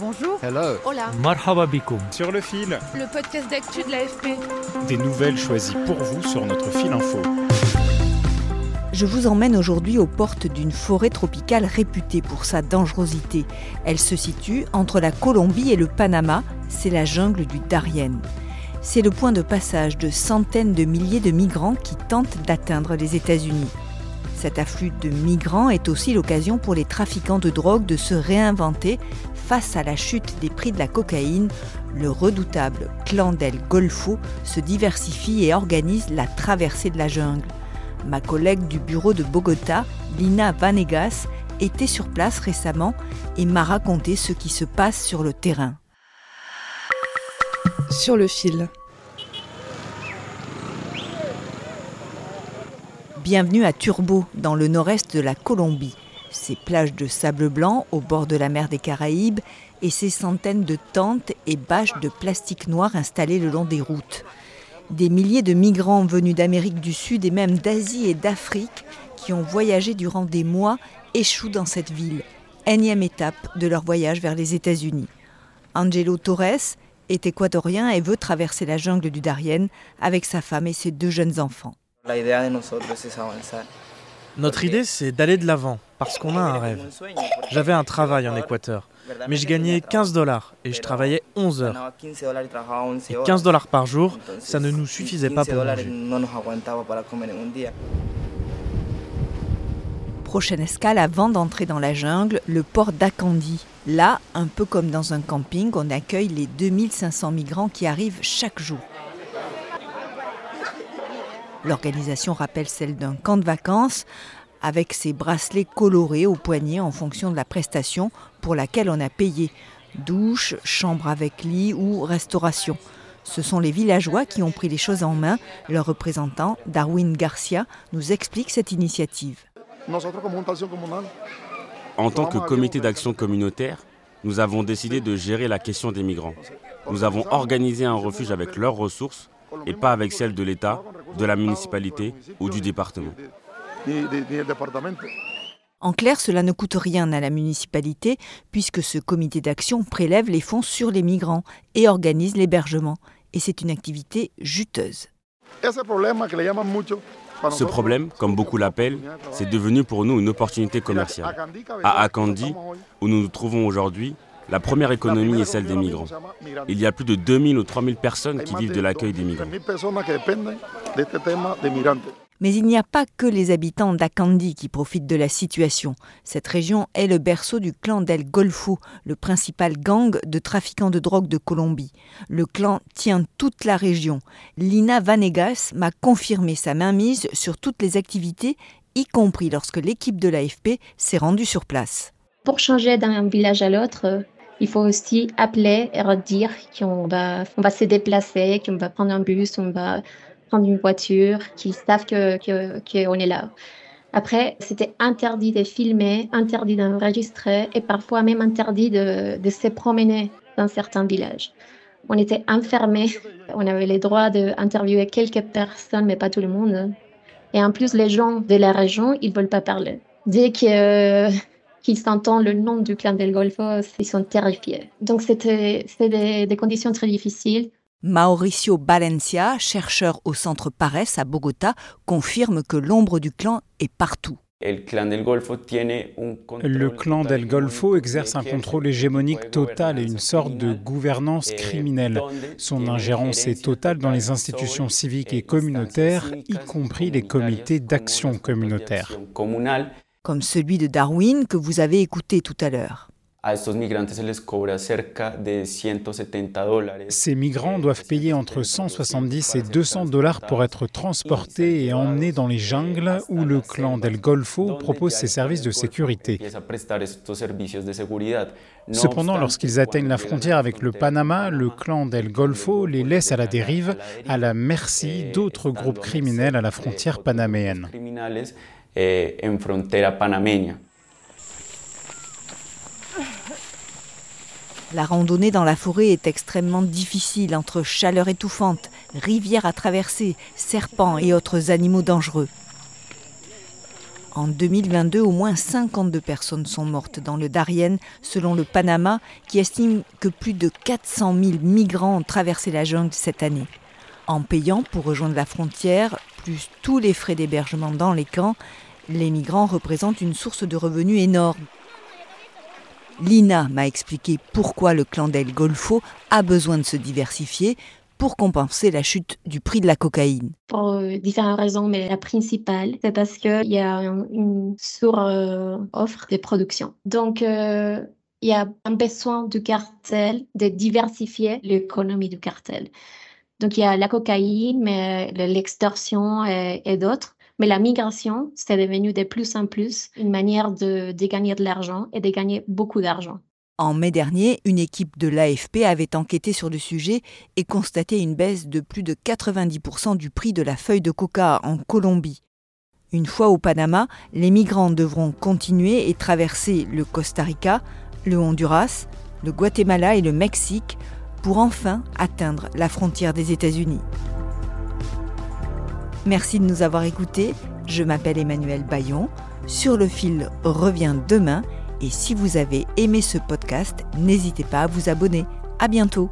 Bonjour. Hello. Hola. Marhaba bikoum. Sur le fil. Le podcast d'actu de l'AFP. Des nouvelles choisies pour vous sur notre fil info. Je vous emmène aujourd'hui aux portes d'une forêt tropicale réputée pour sa dangerosité. Elle se situe entre la Colombie et le Panama, c'est la jungle du Darien. C'est le point de passage de centaines de milliers de migrants qui tentent d'atteindre les États-Unis. Cet afflux de migrants est aussi l'occasion pour les trafiquants de drogue de se réinventer face à la chute des prix de la cocaïne. Le redoutable clan del Golfo se diversifie et organise la traversée de la jungle. Ma collègue du bureau de Bogota, Lina Vanegas, était sur place récemment et m'a raconté ce qui se passe sur le terrain. Sur le fil. Bienvenue à Turbo, dans le nord-est de la Colombie. Ses plages de sable blanc au bord de la mer des Caraïbes et ses centaines de tentes et bâches de plastique noir installées le long des routes. Des milliers de migrants venus d'Amérique du Sud et même d'Asie et d'Afrique qui ont voyagé durant des mois échouent dans cette ville, énième étape de leur voyage vers les États-Unis. Angelo Torres est équatorien et veut traverser la jungle du Darien avec sa femme et ses deux jeunes enfants. Notre idée, c'est d'aller de l'avant, parce qu'on a un rêve. J'avais un travail en Équateur, mais je gagnais 15 dollars et je travaillais 11 heures. Et 15 dollars par jour, ça ne nous suffisait pas pour manger. Prochaine escale avant d'entrer dans la jungle, le port d'Akandi. Là, un peu comme dans un camping, on accueille les 2500 migrants qui arrivent chaque jour. L'organisation rappelle celle d'un camp de vacances avec ses bracelets colorés au poignet en fonction de la prestation pour laquelle on a payé. Douche, chambre avec lit ou restauration. Ce sont les villageois qui ont pris les choses en main. Leur représentant, Darwin Garcia, nous explique cette initiative. En tant que comité d'action communautaire, nous avons décidé de gérer la question des migrants. Nous avons organisé un refuge avec leurs ressources et pas avec celles de l'État, de la municipalité ou du département. En clair, cela ne coûte rien à la municipalité puisque ce comité d'action prélève les fonds sur les migrants et organise l'hébergement. Et c'est une activité juteuse. Ce problème, comme beaucoup l'appellent, c'est devenu pour nous une opportunité commerciale. À Akandi, où nous nous trouvons aujourd'hui, la première économie est celle des migrants. Il y a plus de 2000 ou 3000 personnes qui vivent de l'accueil des migrants. Mais il n'y a pas que les habitants d'Akandi qui profitent de la situation. Cette région est le berceau du clan del Golfo, le principal gang de trafiquants de drogue de Colombie. Le clan tient toute la région. Lina Vanegas m'a confirmé sa mainmise sur toutes les activités, y compris lorsque l'équipe de l'AFP s'est rendue sur place. Pour changer d'un village à l'autre, il faut aussi appeler et redire qu'on va, on va se déplacer, qu'on va prendre un bus, on va prendre une voiture, qu'ils savent qu'on que, que est là. Après, c'était interdit de filmer, interdit d'enregistrer et parfois même interdit de, de se promener dans certains villages. On était enfermés, on avait le droit d'interviewer quelques personnes, mais pas tout le monde. Et en plus, les gens de la région, ils ne veulent pas parler. Dès que qu'ils entendent le nom du clan del Golfo, ils sont terrifiés. Donc c'était des, des conditions très difficiles. Mauricio Valencia, chercheur au centre Pares à Bogota, confirme que l'ombre du clan est partout. Le clan del Golfo exerce un contrôle hégémonique total et une sorte de gouvernance criminelle. Son ingérence est totale dans les institutions civiques et communautaires, y compris les comités d'action communautaire. Comme celui de Darwin que vous avez écouté tout à l'heure. Ces migrants doivent payer entre 170 et 200 dollars pour être transportés et emmenés dans les jungles où le clan del Golfo propose ses services de sécurité. Cependant, lorsqu'ils atteignent la frontière avec le Panama, le clan del Golfo les laisse à la dérive, à la merci d'autres groupes criminels à la frontière panaméenne. La randonnée dans la forêt est extrêmement difficile entre chaleur étouffante, rivières à traverser, serpents et autres animaux dangereux. En 2022, au moins 52 personnes sont mortes dans le Darien, selon le Panama, qui estime que plus de 400 000 migrants ont traversé la jungle cette année. En payant pour rejoindre la frontière, plus tous les frais d'hébergement dans les camps, les migrants représentent une source de revenus énorme. Lina m'a expliqué pourquoi le clan d'El Golfo a besoin de se diversifier pour compenser la chute du prix de la cocaïne Pour euh, différentes raisons, mais la principale, c'est parce qu'il y a une sur-offre de production. Donc, euh, il y a un besoin du cartel de diversifier l'économie du cartel. Donc, il y a la cocaïne, mais l'extorsion et, d'autres. Mais la migration, c'est devenu de plus en plus une manière de gagner de l'argent et de gagner beaucoup d'argent. En mai dernier, une équipe de l'AFP avait enquêté sur le sujet et constaté une baisse de plus de 90% du prix de la feuille de coca en Colombie. Une fois au Panama, les migrants devront continuer et traverser le Costa Rica, le Honduras, le Guatemala et le Mexique pour enfin atteindre la frontière des États-Unis. Merci de nous avoir écoutés. Je m'appelle Emmanuel Bayon. Sur le fil revient demain et si vous avez aimé ce podcast, n'hésitez pas à vous abonner. À bientôt!